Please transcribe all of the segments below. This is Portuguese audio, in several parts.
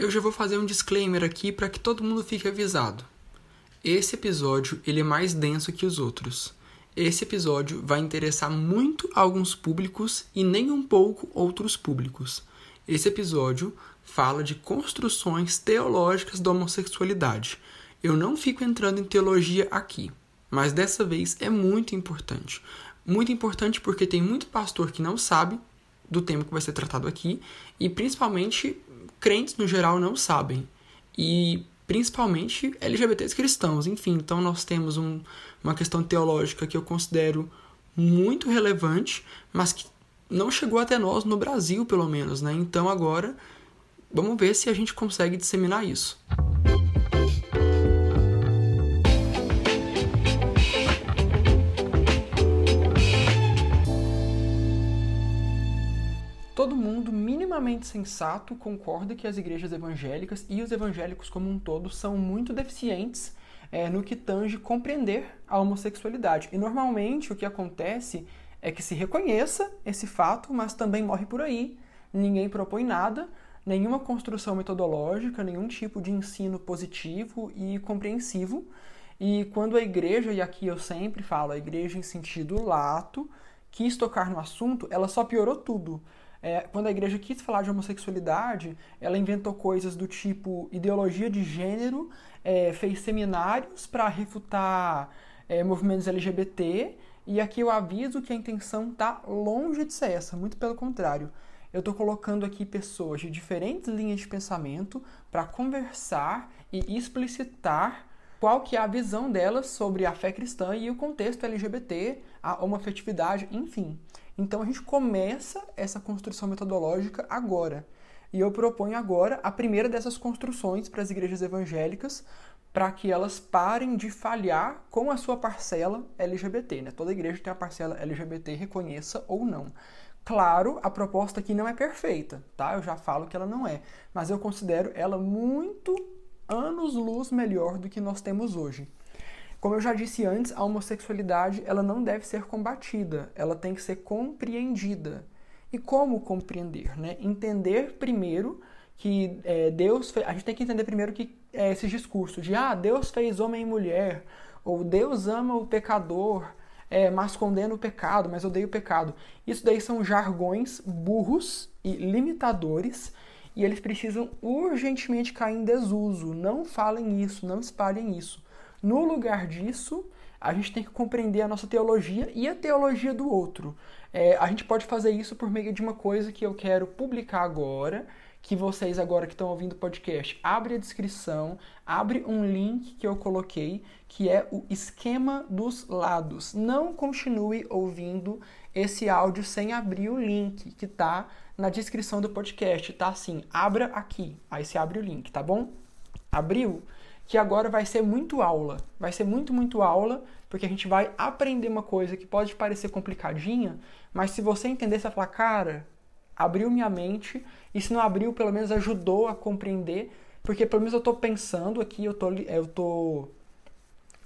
Eu já vou fazer um disclaimer aqui para que todo mundo fique avisado. Esse episódio ele é mais denso que os outros. Esse episódio vai interessar muito alguns públicos e nem um pouco outros públicos. Esse episódio fala de construções teológicas da homossexualidade. Eu não fico entrando em teologia aqui, mas dessa vez é muito importante. Muito importante porque tem muito pastor que não sabe do tema que vai ser tratado aqui e principalmente crentes no geral não sabem. E principalmente LGBTs cristãos, enfim, então nós temos um, uma questão teológica que eu considero muito relevante, mas que não chegou até nós no Brasil, pelo menos, né? Então agora vamos ver se a gente consegue disseminar isso. Todo mundo minimamente sensato concorda que as igrejas evangélicas e os evangélicos como um todo são muito deficientes é, no que tange compreender a homossexualidade. E normalmente o que acontece é que se reconheça esse fato, mas também morre por aí. Ninguém propõe nada, nenhuma construção metodológica, nenhum tipo de ensino positivo e compreensivo. E quando a igreja, e aqui eu sempre falo, a igreja em sentido lato, quis tocar no assunto, ela só piorou tudo. É, quando a igreja quis falar de homossexualidade, ela inventou coisas do tipo ideologia de gênero, é, fez seminários para refutar é, movimentos LGBT, e aqui eu aviso que a intenção está longe de ser essa, muito pelo contrário. Eu estou colocando aqui pessoas de diferentes linhas de pensamento para conversar e explicitar qual que é a visão delas sobre a fé cristã e o contexto LGBT, a homoafetividade, enfim. Então a gente começa essa construção metodológica agora. E eu proponho agora a primeira dessas construções para as igrejas evangélicas, para que elas parem de falhar com a sua parcela LGBT. Né? Toda igreja tem a parcela LGBT, reconheça ou não. Claro, a proposta aqui não é perfeita, tá? Eu já falo que ela não é, mas eu considero ela muito anos-luz melhor do que nós temos hoje. Como eu já disse antes, a homossexualidade ela não deve ser combatida, ela tem que ser compreendida. E como compreender? Né? Entender primeiro que é, Deus fez, a gente tem que entender primeiro que é, esse discurso de ah Deus fez homem e mulher ou Deus ama o pecador é, mas condena o pecado mas odeia o pecado isso daí são jargões burros e limitadores e eles precisam urgentemente cair em desuso não falem isso não espalhem isso no lugar disso, a gente tem que compreender a nossa teologia e a teologia do outro. É, a gente pode fazer isso por meio de uma coisa que eu quero publicar agora, que vocês agora que estão ouvindo o podcast, abre a descrição, abre um link que eu coloquei, que é o esquema dos lados. Não continue ouvindo esse áudio sem abrir o link que está na descrição do podcast, tá assim, abra aqui. Aí você abre o link, tá bom? Abriu? Que agora vai ser muito aula. Vai ser muito, muito aula, porque a gente vai aprender uma coisa que pode parecer complicadinha, mas se você entender, você vai falar, cara, abriu minha mente, e se não abriu, pelo menos ajudou a compreender, porque pelo menos eu estou pensando aqui, eu tô, eu tô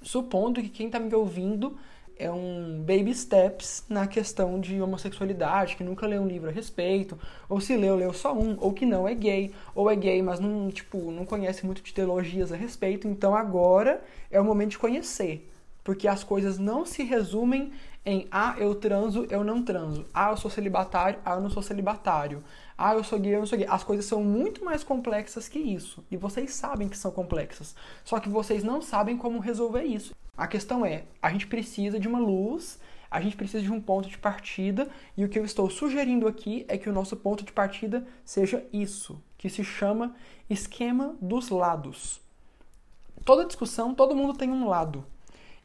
supondo que quem está me ouvindo é um baby steps na questão de homossexualidade, que nunca leu um livro a respeito, ou se leu, leu só um, ou que não é gay, ou é gay, mas não, tipo, não conhece muito de teologias a respeito. Então agora é o momento de conhecer, porque as coisas não se resumem em ah, eu transo, eu não transo. Ah, eu sou celibatário, ah, eu não sou celibatário. Ah, eu sou gay, eu não sou gay. As coisas são muito mais complexas que isso. E vocês sabem que são complexas. Só que vocês não sabem como resolver isso. A questão é, a gente precisa de uma luz, a gente precisa de um ponto de partida, e o que eu estou sugerindo aqui é que o nosso ponto de partida seja isso, que se chama esquema dos lados. Toda discussão, todo mundo tem um lado.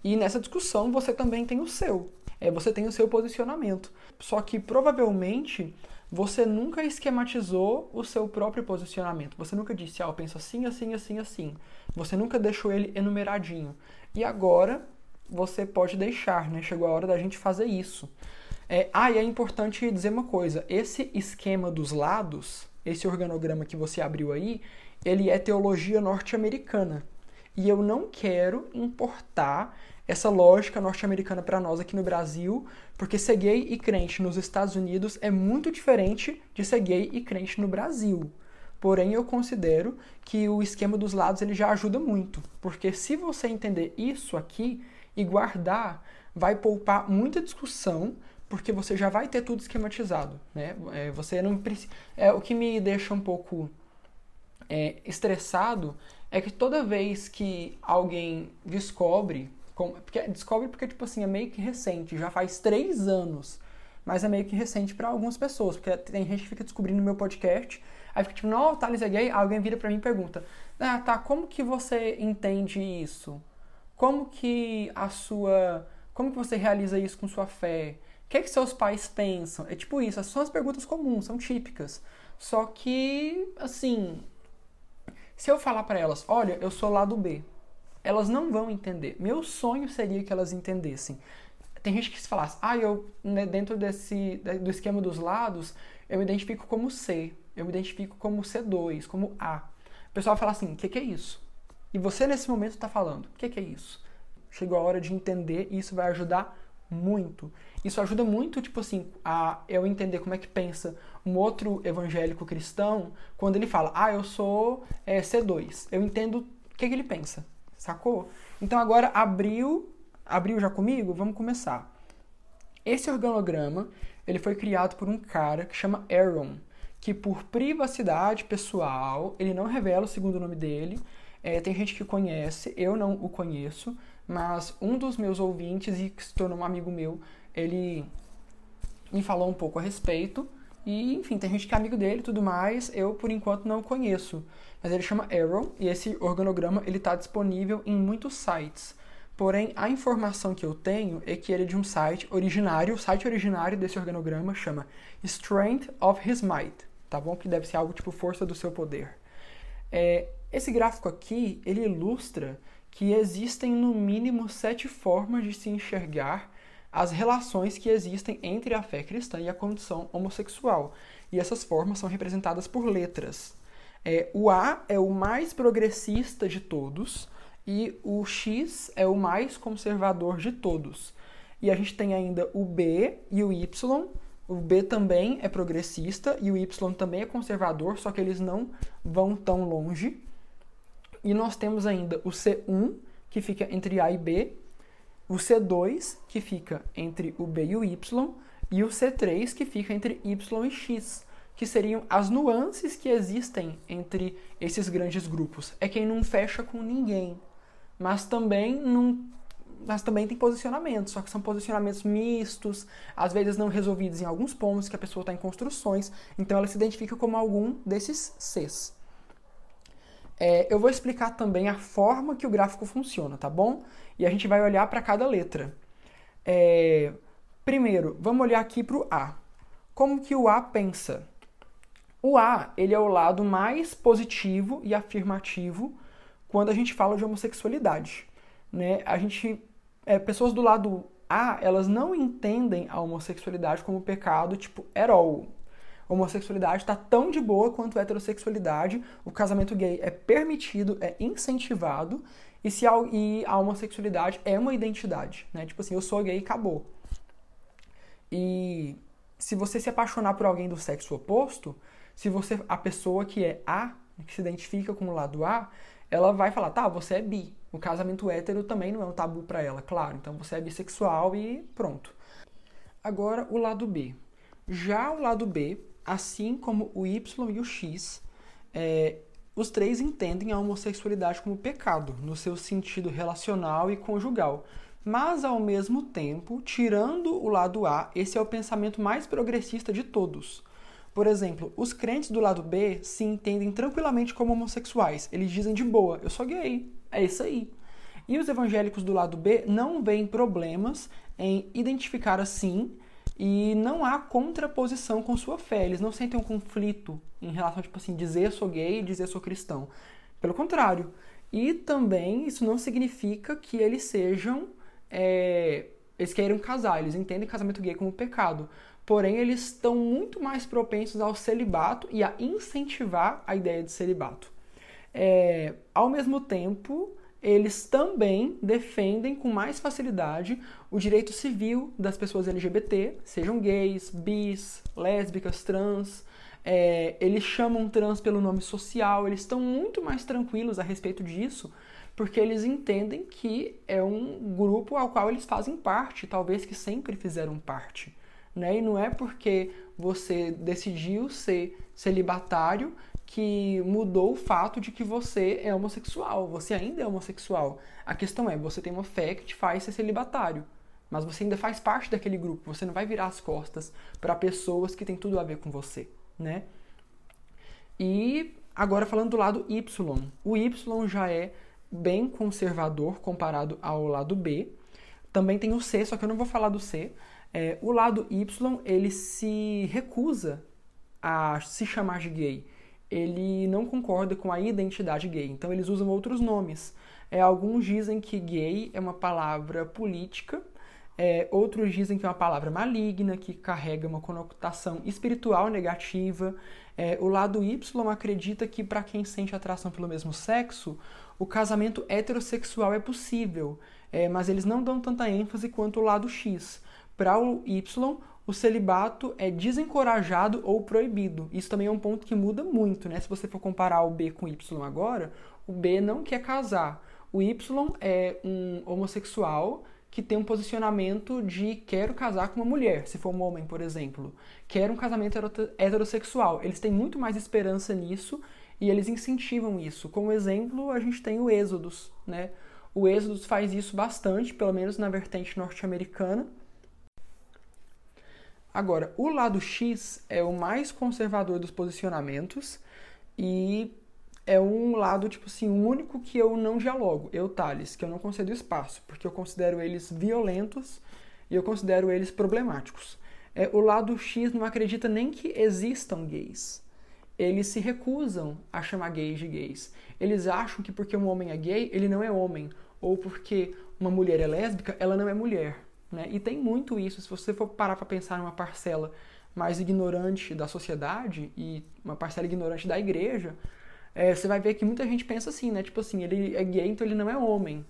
E nessa discussão você também tem o seu. É, você tem o seu posicionamento. Só que provavelmente você nunca esquematizou o seu próprio posicionamento. Você nunca disse, ah, eu penso assim, assim, assim, assim. Você nunca deixou ele enumeradinho. E agora você pode deixar, né? Chegou a hora da gente fazer isso. É, ah, e é importante dizer uma coisa: esse esquema dos lados, esse organograma que você abriu aí, ele é teologia norte-americana. E eu não quero importar essa lógica norte-americana para nós aqui no Brasil, porque ser gay e crente nos Estados Unidos é muito diferente de ser gay e crente no Brasil. Porém, eu considero que o esquema dos lados ele já ajuda muito, porque se você entender isso aqui e guardar, vai poupar muita discussão, porque você já vai ter tudo esquematizado, né? É, você não. É o que me deixa um pouco é, estressado é que toda vez que alguém descobre, porque descobre porque tipo assim é meio que recente, já faz três anos, mas é meio que recente para algumas pessoas, porque tem gente que fica descobrindo no meu podcast Aí fica tipo, não, Thales é gay. Alguém vira pra mim e pergunta: Ah, tá, como que você entende isso? Como que a sua. Como que você realiza isso com sua fé? O que é que seus pais pensam? É tipo isso, são as perguntas comuns, são típicas. Só que, assim, se eu falar para elas, olha, eu sou lado B, elas não vão entender. Meu sonho seria que elas entendessem. Tem gente que se falasse, ah, eu, né, dentro desse, do esquema dos lados, eu me identifico como C eu me identifico como C2, como A. O pessoal fala assim: o que, que, é isso? E você nesse momento está falando: o que, que, é isso? Chegou a hora de entender e isso vai ajudar muito. Isso ajuda muito, tipo assim, a eu entender como é que pensa um outro evangélico cristão quando ele fala: ah, eu sou é, C2. Eu entendo o que, que ele pensa, sacou? Então agora abriu, abriu já comigo? Vamos começar. Esse organograma ele foi criado por um cara que chama Aaron que por privacidade pessoal, ele não revela o segundo nome dele. É, tem gente que conhece, eu não o conheço, mas um dos meus ouvintes, e que se tornou um amigo meu, ele me falou um pouco a respeito. E, enfim, tem gente que é amigo dele e tudo mais, eu por enquanto não conheço. Mas ele chama Arrow e esse organograma ele está disponível em muitos sites. Porém, a informação que eu tenho é que ele é de um site originário, o site originário desse organograma chama Strength of His Might tá bom? Que deve ser algo tipo força do seu poder. É, esse gráfico aqui, ele ilustra que existem no mínimo sete formas de se enxergar as relações que existem entre a fé cristã e a condição homossexual. E essas formas são representadas por letras. É, o A é o mais progressista de todos e o X é o mais conservador de todos. E a gente tem ainda o B e o Y, o B também é progressista e o Y também é conservador, só que eles não vão tão longe. E nós temos ainda o C1, que fica entre A e B, o C2, que fica entre o B e o Y, e o C3, que fica entre Y e X, que seriam as nuances que existem entre esses grandes grupos. É quem não fecha com ninguém, mas também não mas também tem posicionamentos, só que são posicionamentos mistos, às vezes não resolvidos em alguns pontos que a pessoa está em construções, então ela se identifica como algum desses Cs. É, eu vou explicar também a forma que o gráfico funciona, tá bom? E a gente vai olhar para cada letra. É, primeiro, vamos olhar aqui para o A. Como que o A pensa? O A ele é o lado mais positivo e afirmativo quando a gente fala de homossexualidade. Né? A gente é, pessoas do lado A, elas não entendem a homossexualidade como pecado, tipo. A homossexualidade está tão de boa quanto a heterossexualidade, o casamento gay é permitido, é incentivado, e, se a, e a homossexualidade é uma identidade, né? Tipo assim, eu sou gay e acabou. E se você se apaixonar por alguém do sexo oposto, se você a pessoa que é A, que se identifica com o lado A, ela vai falar, tá, você é bi. O casamento hétero também não é um tabu para ela, claro. Então você é bissexual e pronto. Agora o lado B. Já o lado B, assim como o Y e o X, é, os três entendem a homossexualidade como pecado, no seu sentido relacional e conjugal. Mas, ao mesmo tempo, tirando o lado A, esse é o pensamento mais progressista de todos. Por exemplo, os crentes do lado B se entendem tranquilamente como homossexuais. Eles dizem de boa, eu sou gay, é isso aí. E os evangélicos do lado B não veem problemas em identificar assim e não há contraposição com sua fé. Eles não sentem um conflito em relação, tipo assim, dizer sou gay e dizer sou cristão. Pelo contrário. E também isso não significa que eles sejam. É, eles queiram casar, eles entendem casamento gay como pecado porém eles estão muito mais propensos ao celibato e a incentivar a ideia de celibato. É, ao mesmo tempo, eles também defendem com mais facilidade o direito civil das pessoas LGBT, sejam gays, bis, lésbicas, trans, é, eles chamam trans pelo nome social, eles estão muito mais tranquilos a respeito disso, porque eles entendem que é um grupo ao qual eles fazem parte, talvez que sempre fizeram parte. Né? E não é porque você decidiu ser celibatário que mudou o fato de que você é homossexual. Você ainda é homossexual. A questão é, você tem uma fé que te faz ser celibatário, mas você ainda faz parte daquele grupo. Você não vai virar as costas para pessoas que têm tudo a ver com você, né? E agora falando do lado Y. O Y já é bem conservador comparado ao lado B. Também tem o C, só que eu não vou falar do C. É, o lado Y, ele se recusa a se chamar de gay ele não concorda com a identidade gay, então eles usam outros nomes. É, alguns dizem que gay é uma palavra política, é, outros dizem que é uma palavra maligna, que carrega uma conotação espiritual negativa. É, o lado Y acredita que, para quem sente atração pelo mesmo sexo, o casamento heterossexual é possível, é, mas eles não dão tanta ênfase quanto o lado X. Para o Y, o celibato é desencorajado ou proibido. Isso também é um ponto que muda muito, né? Se você for comparar o B com o Y agora, o B não quer casar. O Y é um homossexual que tem um posicionamento de quero casar com uma mulher, se for um homem, por exemplo. Quer um casamento heterossexual. Eles têm muito mais esperança nisso e eles incentivam isso. Como exemplo, a gente tem o Êxodos, né? O Êxodos faz isso bastante, pelo menos na vertente norte-americana Agora, o lado X é o mais conservador dos posicionamentos e é um lado, tipo assim, único que eu não dialogo, eu, Thales, que eu não concedo espaço, porque eu considero eles violentos e eu considero eles problemáticos. É, o lado X não acredita nem que existam gays. Eles se recusam a chamar gays de gays. Eles acham que porque um homem é gay, ele não é homem. Ou porque uma mulher é lésbica, ela não é mulher. Né? E tem muito isso, se você for parar para pensar numa parcela mais ignorante da sociedade e uma parcela ignorante da igreja, é, você vai ver que muita gente pensa assim, né? Tipo assim, ele é gay, então ele não é homem.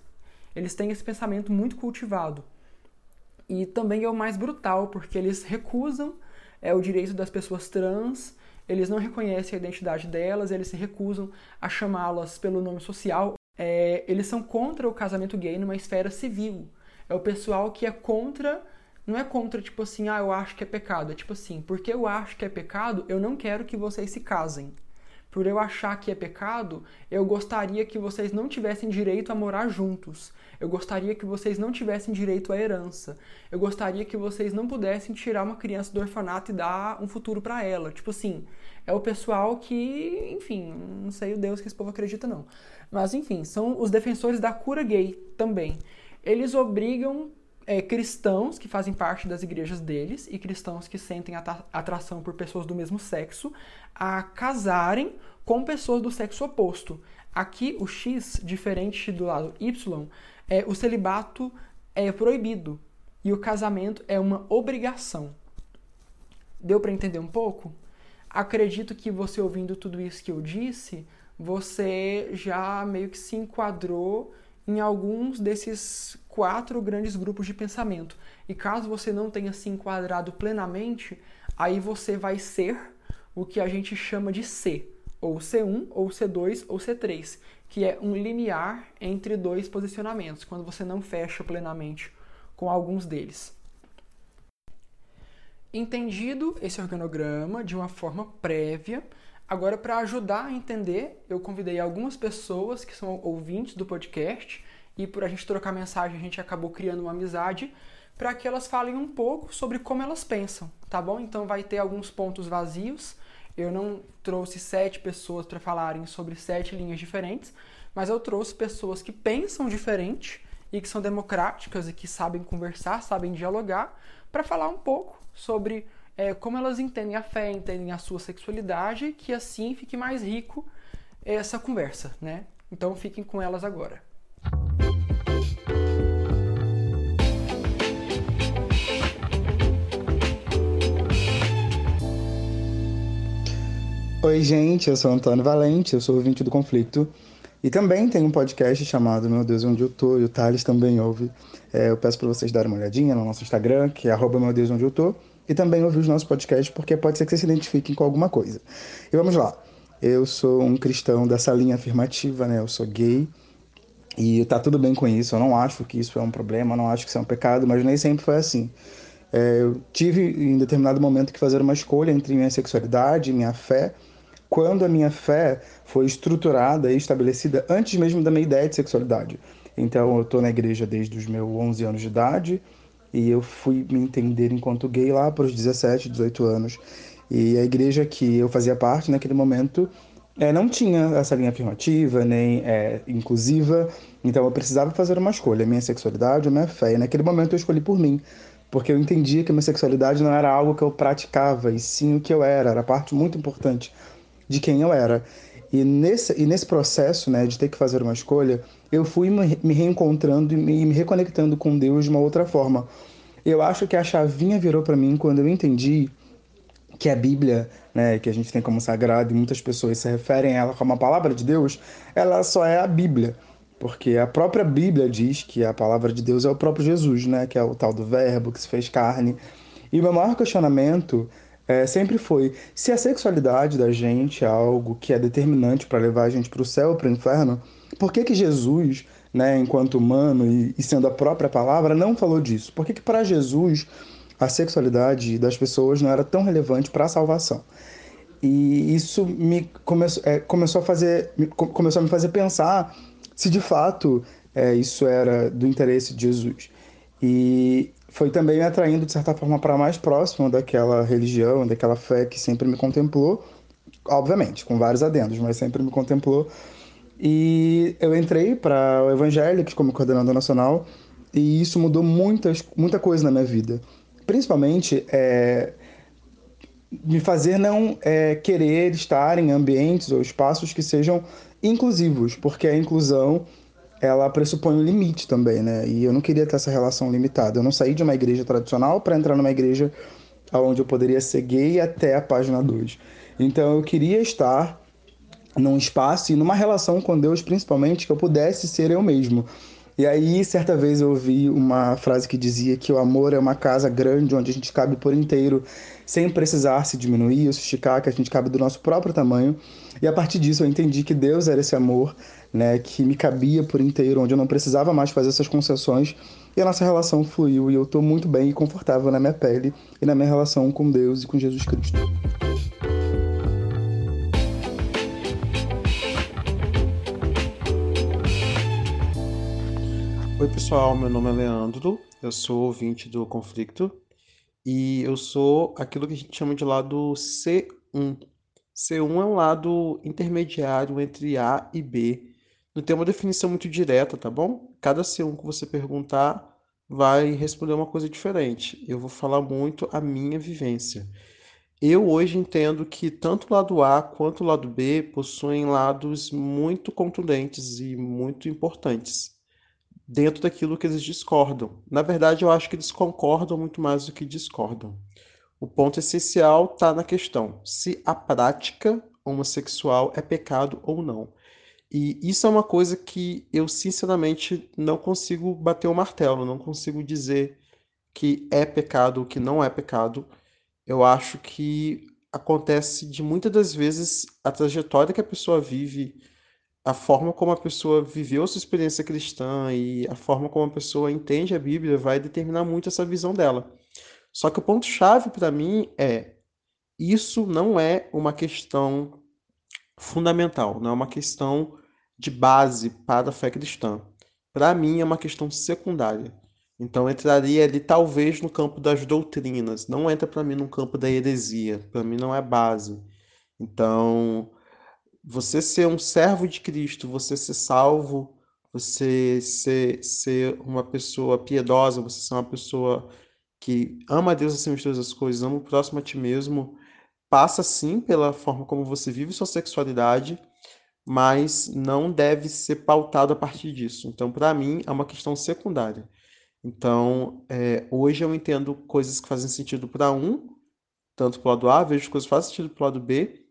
Eles têm esse pensamento muito cultivado. E também é o mais brutal, porque eles recusam é, o direito das pessoas trans, eles não reconhecem a identidade delas, eles se recusam a chamá-las pelo nome social. É, eles são contra o casamento gay numa esfera civil. É o pessoal que é contra. Não é contra, tipo assim, ah, eu acho que é pecado. É tipo assim, porque eu acho que é pecado, eu não quero que vocês se casem. Por eu achar que é pecado, eu gostaria que vocês não tivessem direito a morar juntos. Eu gostaria que vocês não tivessem direito à herança. Eu gostaria que vocês não pudessem tirar uma criança do orfanato e dar um futuro para ela. Tipo assim, é o pessoal que, enfim, não sei o Deus que esse povo acredita não. Mas enfim, são os defensores da cura gay também eles obrigam é, cristãos que fazem parte das igrejas deles e cristãos que sentem atração por pessoas do mesmo sexo a casarem com pessoas do sexo oposto. Aqui, o X, diferente do lado Y, é, o celibato é proibido e o casamento é uma obrigação. Deu para entender um pouco? Acredito que você ouvindo tudo isso que eu disse, você já meio que se enquadrou em alguns desses quatro grandes grupos de pensamento. E caso você não tenha se enquadrado plenamente, aí você vai ser o que a gente chama de C, ou C1, ou C2, ou C3, que é um limiar entre dois posicionamentos, quando você não fecha plenamente com alguns deles. Entendido esse organograma de uma forma prévia, Agora, para ajudar a entender, eu convidei algumas pessoas que são ouvintes do podcast e por a gente trocar mensagem, a gente acabou criando uma amizade para que elas falem um pouco sobre como elas pensam, tá bom? Então vai ter alguns pontos vazios. Eu não trouxe sete pessoas para falarem sobre sete linhas diferentes, mas eu trouxe pessoas que pensam diferente e que são democráticas e que sabem conversar, sabem dialogar, para falar um pouco sobre é, como elas entendem a fé, entendem a sua sexualidade, que assim fique mais rico essa conversa, né? Então fiquem com elas agora. Oi, gente, eu sou Antônio Valente, eu sou ouvinte do Conflito. E também tem um podcast chamado Meu Deus, Onde Eu Tô, e o Thales também ouve. É, eu peço para vocês darem uma olhadinha no nosso Instagram, que é arroba Meu Deus, Onde Eu Tô e também ouvir os nossos podcasts, porque pode ser que vocês se identifiquem com alguma coisa. E vamos lá. Eu sou um cristão dessa linha afirmativa, né? Eu sou gay e tá tudo bem com isso. Eu não acho que isso é um problema, não acho que isso é um pecado, mas nem sempre foi assim. É, eu tive em determinado momento que fazer uma escolha entre minha sexualidade e minha fé, quando a minha fé foi estruturada e estabelecida antes mesmo da minha ideia de sexualidade. Então eu estou na igreja desde os meus 11 anos de idade e eu fui me entender enquanto gay lá para os 17, 18 anos. E a igreja que eu fazia parte naquele momento é, não tinha essa linha afirmativa, nem é, inclusiva, então eu precisava fazer uma escolha, minha sexualidade ou minha fé. E naquele momento eu escolhi por mim, porque eu entendia que minha sexualidade não era algo que eu praticava, e sim o que eu era, era parte muito importante de quem eu era. E nesse, e nesse processo né, de ter que fazer uma escolha, eu fui me reencontrando e me, reconectando com Deus de uma outra forma. Eu acho que a chavinha virou para mim quando eu entendi que a Bíblia, né, que a gente tem como sagrada e muitas pessoas se referem a ela como a palavra de Deus, ela só é a Bíblia. Porque a própria Bíblia diz que a palavra de Deus é o próprio Jesus, né? Que é o tal do verbo que se fez carne. E o meu maior questionamento é, sempre foi se a sexualidade da gente é algo que é determinante para levar a gente para o céu para o inferno, por que, que Jesus, né, enquanto humano e, e, sendo a própria palavra, não falou disso? Por que, que para Jesus a sexualidade das pessoas não era tão relevante para a salvação? E isso me começou, é, começou a fazer começou a me fazer pensar se de fato é, isso era do interesse de Jesus. E foi também me atraindo, de certa forma, para mais próximo daquela religião, daquela fé que sempre me contemplou, obviamente, com vários adendos, mas sempre me contemplou. E eu entrei para o Evangélicos como coordenador nacional e isso mudou muitas, muita coisa na minha vida. Principalmente é, me fazer não é, querer estar em ambientes ou espaços que sejam inclusivos, porque a inclusão ela pressupõe um limite também, né? E eu não queria ter essa relação limitada. Eu não saí de uma igreja tradicional para entrar numa igreja onde eu poderia ser gay até a página 2. Então eu queria estar num espaço e numa relação com Deus, principalmente, que eu pudesse ser eu mesmo. E aí, certa vez eu ouvi uma frase que dizia que o amor é uma casa grande onde a gente cabe por inteiro, sem precisar se diminuir ou se esticar, que a gente cabe do nosso próprio tamanho. E a partir disso eu entendi que Deus era esse amor, né, que me cabia por inteiro, onde eu não precisava mais fazer essas concessões. E a nossa relação fluiu e eu estou muito bem e confortável na minha pele e na minha relação com Deus e com Jesus Cristo. Oi, pessoal, meu nome é Leandro, eu sou ouvinte do Conflito e eu sou aquilo que a gente chama de lado C1. C1 é um lado intermediário entre A e B. Não tem uma definição muito direta, tá bom? Cada C1 que você perguntar vai responder uma coisa diferente. Eu vou falar muito a minha vivência. Eu hoje entendo que tanto o lado A quanto o lado B possuem lados muito contundentes e muito importantes dentro daquilo que eles discordam. Na verdade, eu acho que eles concordam muito mais do que discordam. O ponto essencial está na questão se a prática homossexual é pecado ou não. E isso é uma coisa que eu, sinceramente, não consigo bater o martelo, não consigo dizer que é pecado ou que não é pecado. Eu acho que acontece de muitas das vezes a trajetória que a pessoa vive a forma como a pessoa viveu sua experiência cristã e a forma como a pessoa entende a Bíblia vai determinar muito essa visão dela. Só que o ponto-chave para mim é: isso não é uma questão fundamental, não é uma questão de base para a fé cristã. Para mim, é uma questão secundária. Então, entraria ali talvez no campo das doutrinas, não entra para mim no campo da heresia, para mim não é base. Então, você ser um servo de Cristo, você ser salvo, você ser, ser uma pessoa piedosa, você ser uma pessoa que ama a Deus acima de todas as coisas, ama o próximo a ti mesmo, passa sim pela forma como você vive sua sexualidade, mas não deve ser pautado a partir disso. Então, para mim, é uma questão secundária. Então, é, hoje eu entendo coisas que fazem sentido para um, tanto para o lado A, vejo coisas que fazem sentido para o lado B,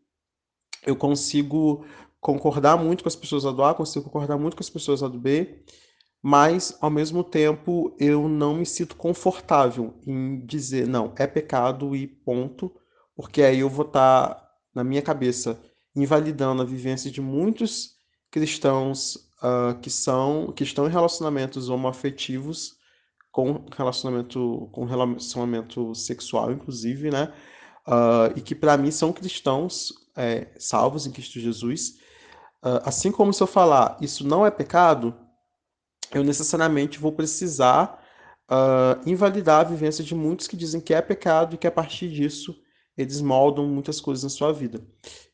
eu consigo concordar muito com as pessoas do A, consigo concordar muito com as pessoas do B, mas ao mesmo tempo eu não me sinto confortável em dizer não, é pecado e ponto, porque aí eu vou estar tá, na minha cabeça invalidando a vivência de muitos cristãos uh, que são que estão em relacionamentos homoafetivos com relacionamento com relacionamento sexual inclusive né? Uh, e que para mim são cristãos é, salvos em Cristo Jesus. Uh, assim como se eu falar isso não é pecado eu necessariamente vou precisar invalidar a vivência de muitos que dizem que é pecado e que a partir disso eles moldam muitas coisas na sua vida.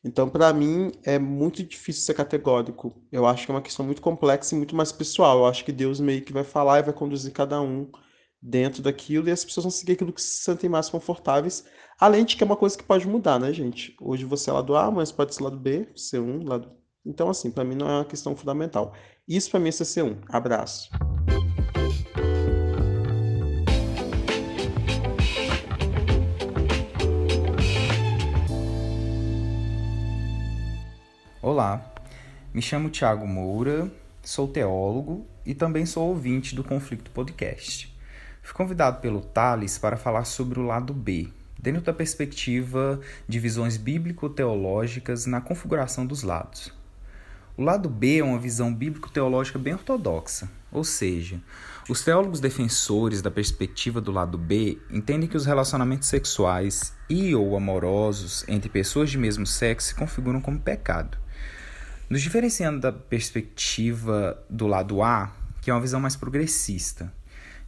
Então, para mim, é muito difícil ser categórico. Eu acho que é uma questão muito complexa e muito mais pessoal. Eu acho que Deus meio que vai falar e vai conduzir cada um dentro daquilo e as pessoas vão seguir aquilo que se sentem mais confortáveis. Além de que é uma coisa que pode mudar, né, gente? Hoje você é lado A, mas pode ser lado B, C1, lado. Então, assim, para mim não é uma questão fundamental. Isso para mim é C1. Abraço. Olá, me chamo Tiago Moura, sou teólogo e também sou ouvinte do Conflito Podcast. Fui convidado pelo Thales para falar sobre o lado B, dentro da perspectiva de visões bíblico-teológicas na configuração dos lados. O lado B é uma visão bíblico-teológica bem ortodoxa, ou seja, os teólogos defensores da perspectiva do lado B entendem que os relacionamentos sexuais e ou amorosos entre pessoas de mesmo sexo se configuram como pecado. Nos diferenciando da perspectiva do lado A, que é uma visão mais progressista.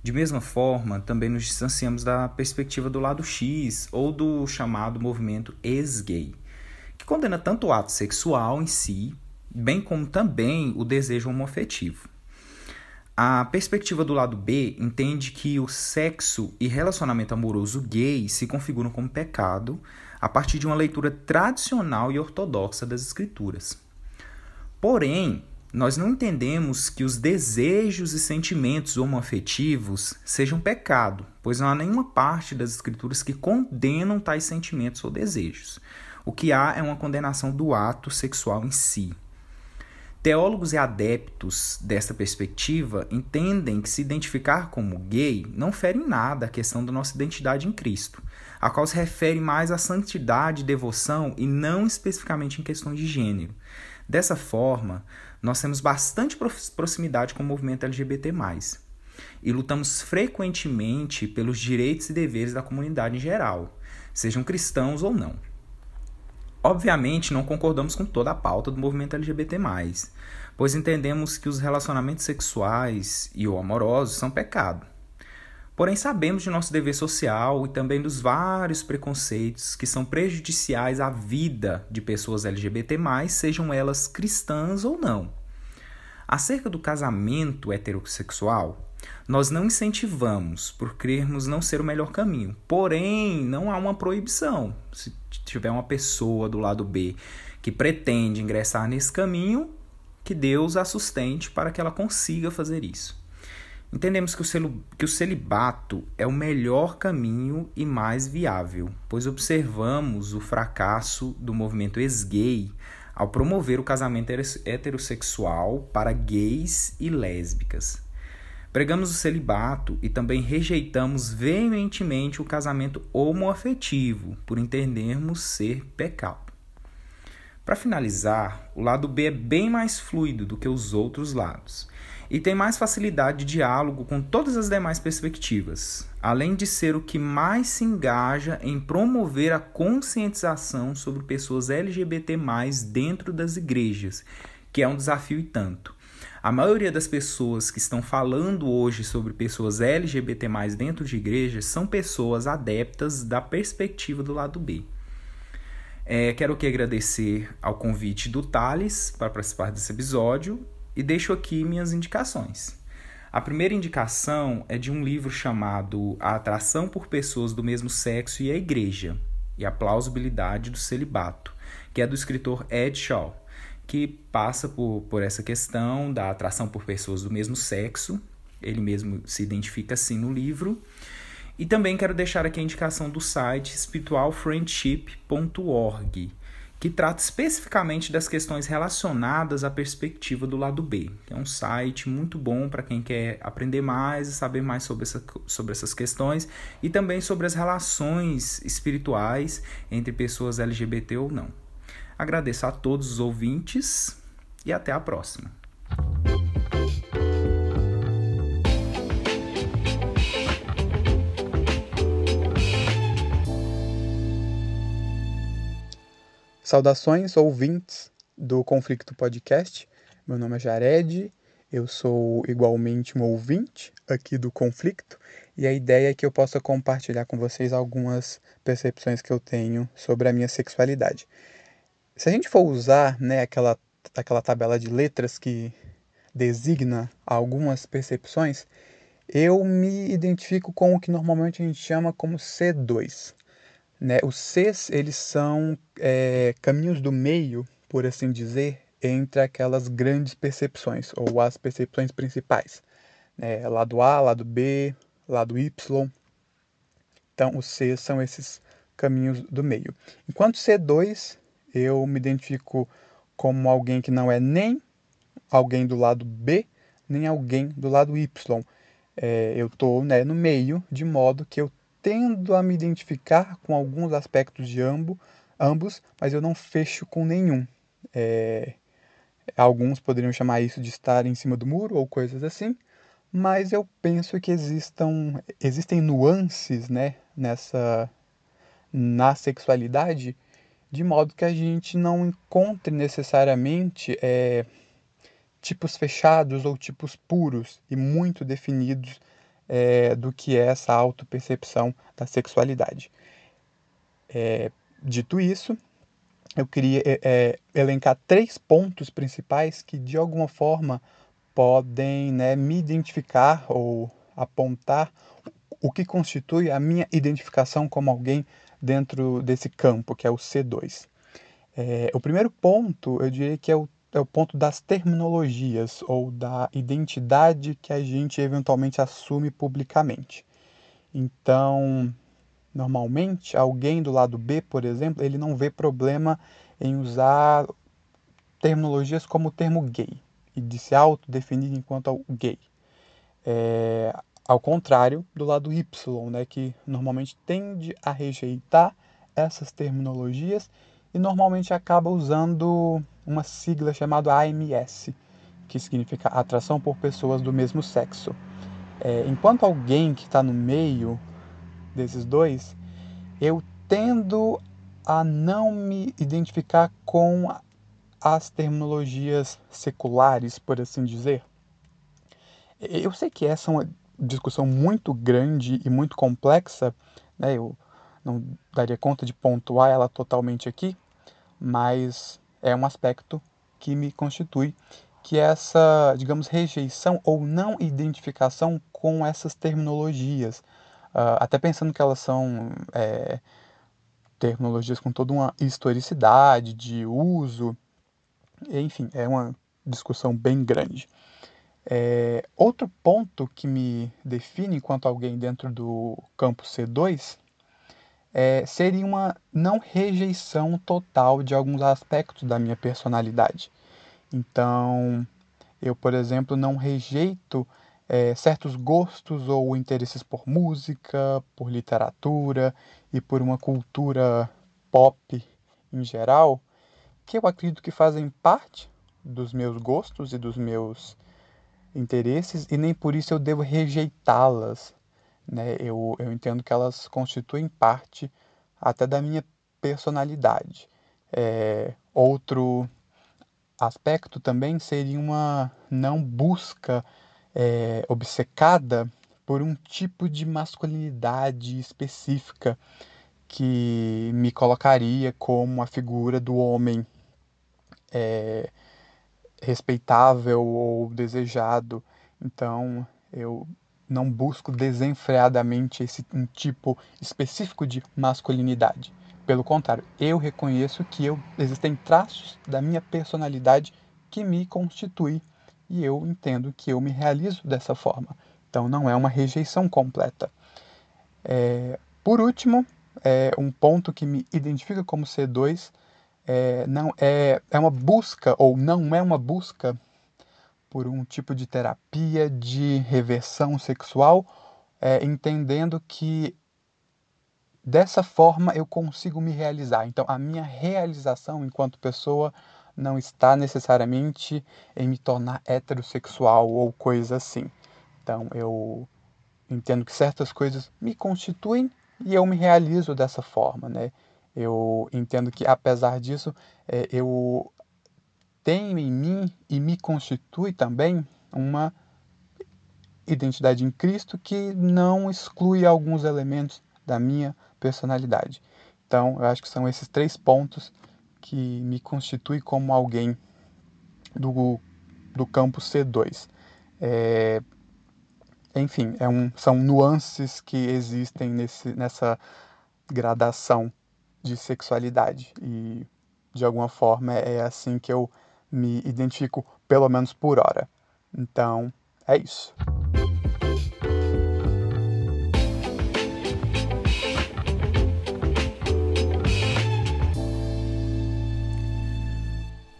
De mesma forma, também nos distanciamos da perspectiva do lado X ou do chamado movimento ex-gay, que condena tanto o ato sexual em si, bem como também o desejo homoafetivo. A perspectiva do lado B entende que o sexo e relacionamento amoroso gay se configuram como pecado a partir de uma leitura tradicional e ortodoxa das escrituras. Porém, nós não entendemos que os desejos e sentimentos homoafetivos sejam pecado, pois não há nenhuma parte das Escrituras que condenam tais sentimentos ou desejos. O que há é uma condenação do ato sexual em si. Teólogos e adeptos desta perspectiva entendem que se identificar como gay não fere em nada a questão da nossa identidade em Cristo, a qual se refere mais à santidade e devoção e não especificamente em questões de gênero. Dessa forma, nós temos bastante proximidade com o movimento LGBT+, e lutamos frequentemente pelos direitos e deveres da comunidade em geral, sejam cristãos ou não. Obviamente, não concordamos com toda a pauta do movimento LGBT+, pois entendemos que os relacionamentos sexuais e ou amorosos são pecado. Porém, sabemos de nosso dever social e também dos vários preconceitos que são prejudiciais à vida de pessoas LGBT, sejam elas cristãs ou não. Acerca do casamento heterossexual, nós não incentivamos por crermos não ser o melhor caminho. Porém, não há uma proibição. Se tiver uma pessoa do lado B que pretende ingressar nesse caminho, que Deus a sustente para que ela consiga fazer isso. Entendemos que o, que o celibato é o melhor caminho e mais viável, pois observamos o fracasso do movimento ex-gay ao promover o casamento heterossexual para gays e lésbicas. Pregamos o celibato e também rejeitamos veementemente o casamento homoafetivo, por entendermos ser pecado. Para finalizar, o lado B é bem mais fluido do que os outros lados e tem mais facilidade de diálogo com todas as demais perspectivas, além de ser o que mais se engaja em promover a conscientização sobre pessoas LGBT dentro das igrejas, que é um desafio e tanto. A maioria das pessoas que estão falando hoje sobre pessoas LGBT dentro de igrejas são pessoas adeptas da perspectiva do lado B. É, quero aqui agradecer ao convite do Thales para participar desse episódio e deixo aqui minhas indicações. A primeira indicação é de um livro chamado A Atração por Pessoas do Mesmo Sexo e a Igreja e a Plausibilidade do Celibato, que é do escritor Ed Shaw, que passa por, por essa questão da atração por pessoas do mesmo sexo. Ele mesmo se identifica assim no livro. E também quero deixar aqui a indicação do site spiritualfriendship.org, que trata especificamente das questões relacionadas à perspectiva do lado B. É um site muito bom para quem quer aprender mais e saber mais sobre, essa, sobre essas questões e também sobre as relações espirituais entre pessoas LGBT ou não. Agradeço a todos os ouvintes e até a próxima. Saudações, ouvintes do Conflito Podcast. Meu nome é Jared, eu sou igualmente um ouvinte aqui do Conflito e a ideia é que eu possa compartilhar com vocês algumas percepções que eu tenho sobre a minha sexualidade. Se a gente for usar né, aquela, aquela tabela de letras que designa algumas percepções, eu me identifico com o que normalmente a gente chama como C2. Né? Os Cs, eles são é, caminhos do meio, por assim dizer, entre aquelas grandes percepções, ou as percepções principais. Né? Lado A, lado B, lado Y. Então, os Cs são esses caminhos do meio. Enquanto C2, eu me identifico como alguém que não é nem alguém do lado B, nem alguém do lado Y. É, eu estou né, no meio, de modo que eu tendo a me identificar com alguns aspectos de ambos, ambos mas eu não fecho com nenhum. É, alguns poderiam chamar isso de estar em cima do muro ou coisas assim, mas eu penso que existam, existem nuances né, nessa na sexualidade, de modo que a gente não encontre necessariamente é, tipos fechados ou tipos puros e muito definidos é, do que é essa autopercepção da sexualidade. É, dito isso, eu queria é, é, elencar três pontos principais que, de alguma forma, podem né, me identificar ou apontar o que constitui a minha identificação como alguém dentro desse campo, que é o C2. É, o primeiro ponto, eu diria que é o é o ponto das terminologias ou da identidade que a gente eventualmente assume publicamente. Então, normalmente, alguém do lado B, por exemplo, ele não vê problema em usar terminologias como o termo gay e de se autodefinir enquanto gay. É, ao contrário do lado Y, né, que normalmente tende a rejeitar essas terminologias e normalmente acaba usando uma sigla chamada AMS, que significa Atração por Pessoas do Mesmo Sexo. É, enquanto alguém que está no meio desses dois, eu tendo a não me identificar com as terminologias seculares, por assim dizer. Eu sei que essa é uma discussão muito grande e muito complexa, né? eu não daria conta de pontuar ela totalmente aqui, mas é um aspecto que me constitui, que é essa, digamos, rejeição ou não identificação com essas terminologias, uh, até pensando que elas são é, terminologias com toda uma historicidade de uso, enfim, é uma discussão bem grande. É, outro ponto que me define enquanto alguém dentro do campo C2 é, seria uma não rejeição total de alguns aspectos da minha personalidade. Então, eu, por exemplo, não rejeito é, certos gostos ou interesses por música, por literatura e por uma cultura pop em geral, que eu acredito que fazem parte dos meus gostos e dos meus interesses, e nem por isso eu devo rejeitá-las né? Eu, eu entendo que elas constituem parte até da minha personalidade. É, outro aspecto também seria uma não busca é, obcecada por um tipo de masculinidade específica que me colocaria como a figura do homem é, respeitável ou desejado. Então, eu não busco desenfreadamente esse um tipo específico de masculinidade. Pelo contrário, eu reconheço que eu, existem traços da minha personalidade que me constituem e eu entendo que eu me realizo dessa forma. Então não é uma rejeição completa. É, por último, é, um ponto que me identifica como C2 é, não é, é uma busca ou não é uma busca por um tipo de terapia de reversão sexual, é, entendendo que dessa forma eu consigo me realizar. Então, a minha realização enquanto pessoa não está necessariamente em me tornar heterossexual ou coisa assim. Então, eu entendo que certas coisas me constituem e eu me realizo dessa forma, né? Eu entendo que, apesar disso, é, eu tenho em mim e me constitui também uma identidade em Cristo que não exclui alguns elementos da minha personalidade. Então, eu acho que são esses três pontos que me constitui como alguém do, do campo C2. É, enfim, é um, são nuances que existem nesse, nessa gradação de sexualidade e de alguma forma é assim que eu me identifico, pelo menos por hora. Então, é isso.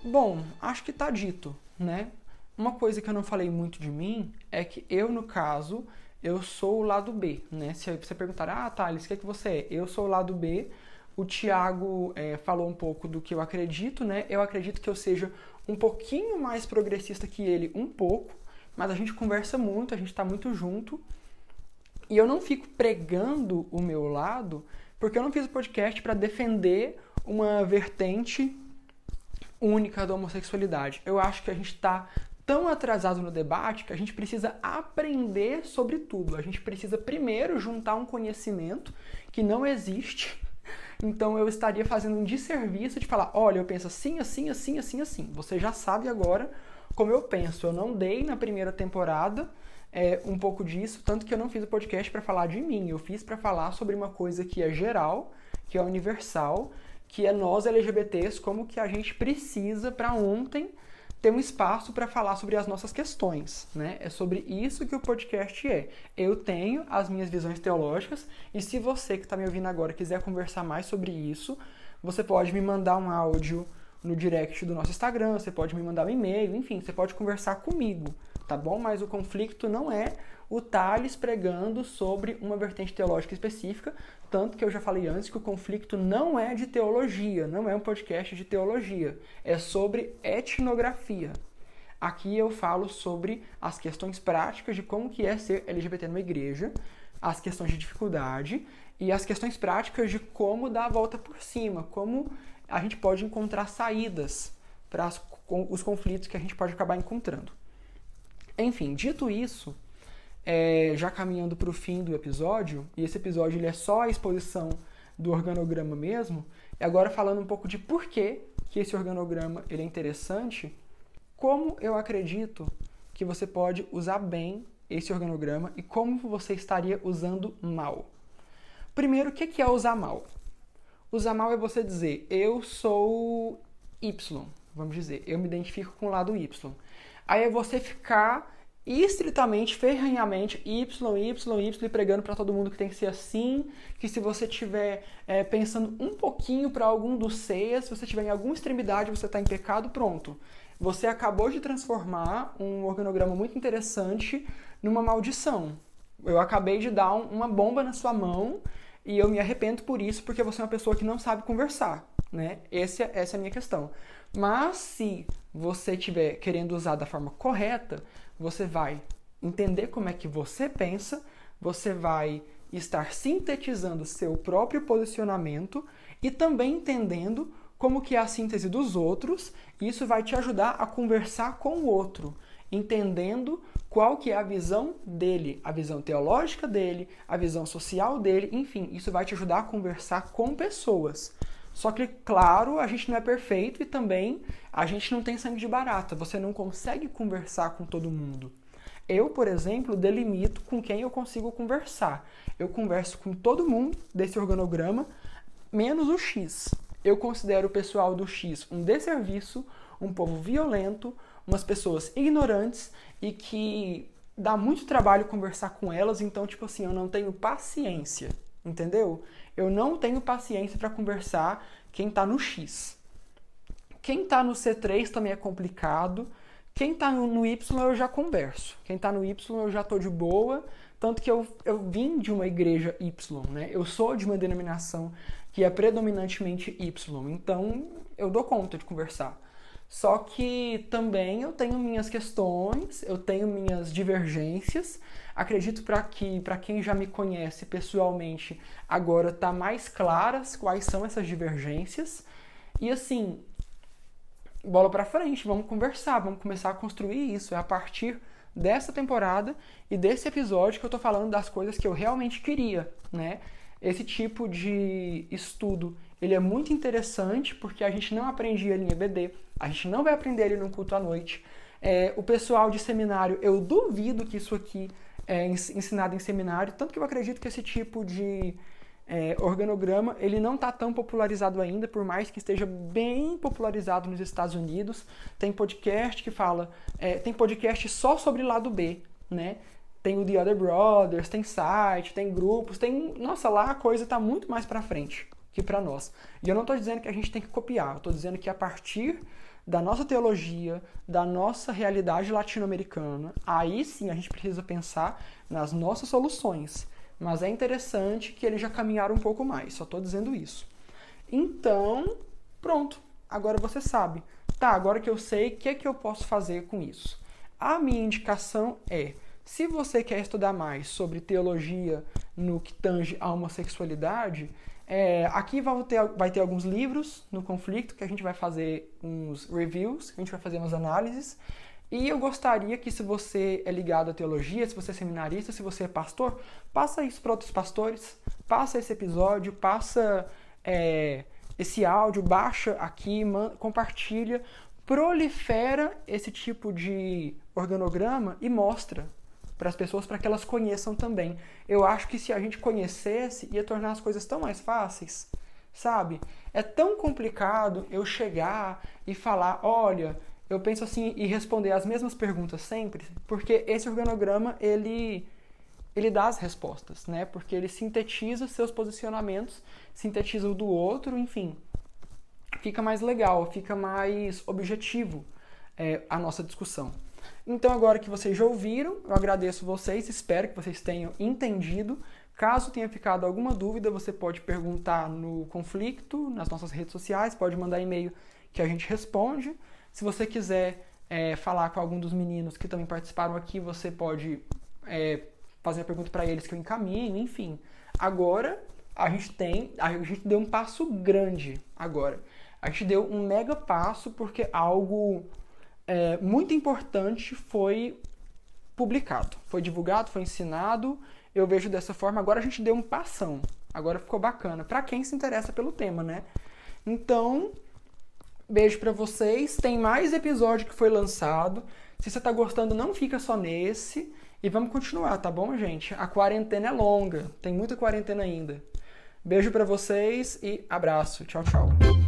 Bom, acho que tá dito, né? Uma coisa que eu não falei muito de mim é que eu, no caso, eu sou o lado B, né? Se você perguntar, ah, Thales, o que, é que você é? Eu sou o lado B. O Tiago é, falou um pouco do que eu acredito, né? Eu acredito que eu seja um pouquinho mais progressista que ele, um pouco, mas a gente conversa muito, a gente está muito junto. E eu não fico pregando o meu lado, porque eu não fiz o podcast para defender uma vertente única da homossexualidade. Eu acho que a gente está tão atrasado no debate que a gente precisa aprender sobre tudo. A gente precisa primeiro juntar um conhecimento que não existe. Então eu estaria fazendo um desserviço de falar, olha, eu penso assim, assim, assim, assim, assim. Você já sabe agora como eu penso. Eu não dei na primeira temporada é, um pouco disso, tanto que eu não fiz o podcast para falar de mim. Eu fiz para falar sobre uma coisa que é geral, que é universal, que é nós LGBTs, como que a gente precisa para ontem ter um espaço para falar sobre as nossas questões, né? É sobre isso que o podcast é. Eu tenho as minhas visões teológicas e se você que está me ouvindo agora quiser conversar mais sobre isso, você pode me mandar um áudio no direct do nosso Instagram, você pode me mandar um e-mail, enfim, você pode conversar comigo, tá bom? Mas o conflito não é o Tales pregando sobre uma vertente teológica específica, tanto que eu já falei antes que o conflito não é de teologia, não é um podcast de teologia, é sobre etnografia. Aqui eu falo sobre as questões práticas de como que é ser LGBT numa igreja, as questões de dificuldade e as questões práticas de como dar a volta por cima, como a gente pode encontrar saídas para os conflitos que a gente pode acabar encontrando. Enfim, dito isso, é, já caminhando para o fim do episódio, e esse episódio ele é só a exposição do organograma mesmo, e agora falando um pouco de por que, que esse organograma ele é interessante, como eu acredito que você pode usar bem esse organograma e como você estaria usando mal. Primeiro, o que é usar mal? Usar mal é você dizer, eu sou Y, vamos dizer, eu me identifico com o lado Y. Aí é você ficar estritamente, ferranhamente, Y, Y, Y, pregando para todo mundo que tem que ser assim, que se você estiver é, pensando um pouquinho para algum dos Cs, se você estiver em alguma extremidade, você está em pecado, pronto. Você acabou de transformar um organograma muito interessante numa maldição. Eu acabei de dar um, uma bomba na sua mão e eu me arrependo por isso, porque você é uma pessoa que não sabe conversar. Né? Esse, é, essa é a minha questão. Mas se você estiver querendo usar da forma correta, você vai entender como é que você pensa, você vai estar sintetizando seu próprio posicionamento e também entendendo como que é a síntese dos outros, e isso vai te ajudar a conversar com o outro, entendendo qual que é a visão dele, a visão teológica dele, a visão social dele, enfim, isso vai te ajudar a conversar com pessoas. Só que, claro, a gente não é perfeito e também a gente não tem sangue de barata. Você não consegue conversar com todo mundo. Eu, por exemplo, delimito com quem eu consigo conversar. Eu converso com todo mundo desse organograma, menos o X. Eu considero o pessoal do X um desserviço, um povo violento, umas pessoas ignorantes e que dá muito trabalho conversar com elas, então, tipo assim, eu não tenho paciência, entendeu? Eu não tenho paciência para conversar quem está no X. Quem está no C3 também é complicado. Quem está no Y eu já converso. Quem está no Y eu já estou de boa. Tanto que eu, eu vim de uma igreja Y, né? Eu sou de uma denominação que é predominantemente Y. Então eu dou conta de conversar. Só que também eu tenho minhas questões, eu tenho minhas divergências. Acredito para que para quem já me conhece pessoalmente agora tá mais claras quais são essas divergências. E assim, bola para frente, vamos conversar, vamos começar a construir isso. É a partir dessa temporada e desse episódio que eu tô falando das coisas que eu realmente queria, né? Esse tipo de estudo, ele é muito interessante porque a gente não aprende ele em EBD, a gente não vai aprender ele no culto à noite. É, o pessoal de seminário, eu duvido que isso aqui é ensinado em seminário, tanto que eu acredito que esse tipo de é, organograma ele não está tão popularizado ainda, por mais que esteja bem popularizado nos Estados Unidos. Tem podcast que fala, é, tem podcast só sobre lado B, né? Tem o The Other Brothers, tem site, tem grupos, tem. Nossa, lá a coisa está muito mais para frente que para nós. E eu não estou dizendo que a gente tem que copiar, eu estou dizendo que a partir da nossa teologia, da nossa realidade latino-americana, aí sim a gente precisa pensar nas nossas soluções. Mas é interessante que eles já caminharam um pouco mais, só estou dizendo isso. Então, pronto, agora você sabe. Tá, agora que eu sei, o que, é que eu posso fazer com isso? A minha indicação é se você quer estudar mais sobre teologia no que tange a homossexualidade, é, aqui vai ter, vai ter alguns livros no conflito que a gente vai fazer uns reviews, a gente vai fazer umas análises. E eu gostaria que, se você é ligado à teologia, se você é seminarista, se você é pastor, passa isso para outros pastores, passa esse episódio, passa é, esse áudio, baixa aqui, compartilha, prolifera esse tipo de organograma e mostra para as pessoas para que elas conheçam também. Eu acho que se a gente conhecesse, ia tornar as coisas tão mais fáceis, sabe? É tão complicado eu chegar e falar, olha, eu penso assim e responder as mesmas perguntas sempre, porque esse organograma ele ele dá as respostas, né? Porque ele sintetiza seus posicionamentos, sintetiza o do outro, enfim, fica mais legal, fica mais objetivo é, a nossa discussão. Então, agora que vocês já ouviram, eu agradeço vocês, espero que vocês tenham entendido. Caso tenha ficado alguma dúvida, você pode perguntar no conflito, nas nossas redes sociais, pode mandar e-mail que a gente responde. Se você quiser é, falar com algum dos meninos que também participaram aqui, você pode é, fazer a pergunta para eles que eu encaminho, enfim. Agora a gente tem, a gente deu um passo grande agora. A gente deu um mega passo porque algo é, muito importante foi publicado, foi divulgado, foi ensinado. Eu vejo dessa forma. Agora a gente deu um passão. Agora ficou bacana para quem se interessa pelo tema, né? Então, beijo para vocês. Tem mais episódio que foi lançado. Se você tá gostando, não fica só nesse. E vamos continuar, tá bom, gente? A quarentena é longa, tem muita quarentena ainda. Beijo para vocês e abraço. Tchau, tchau.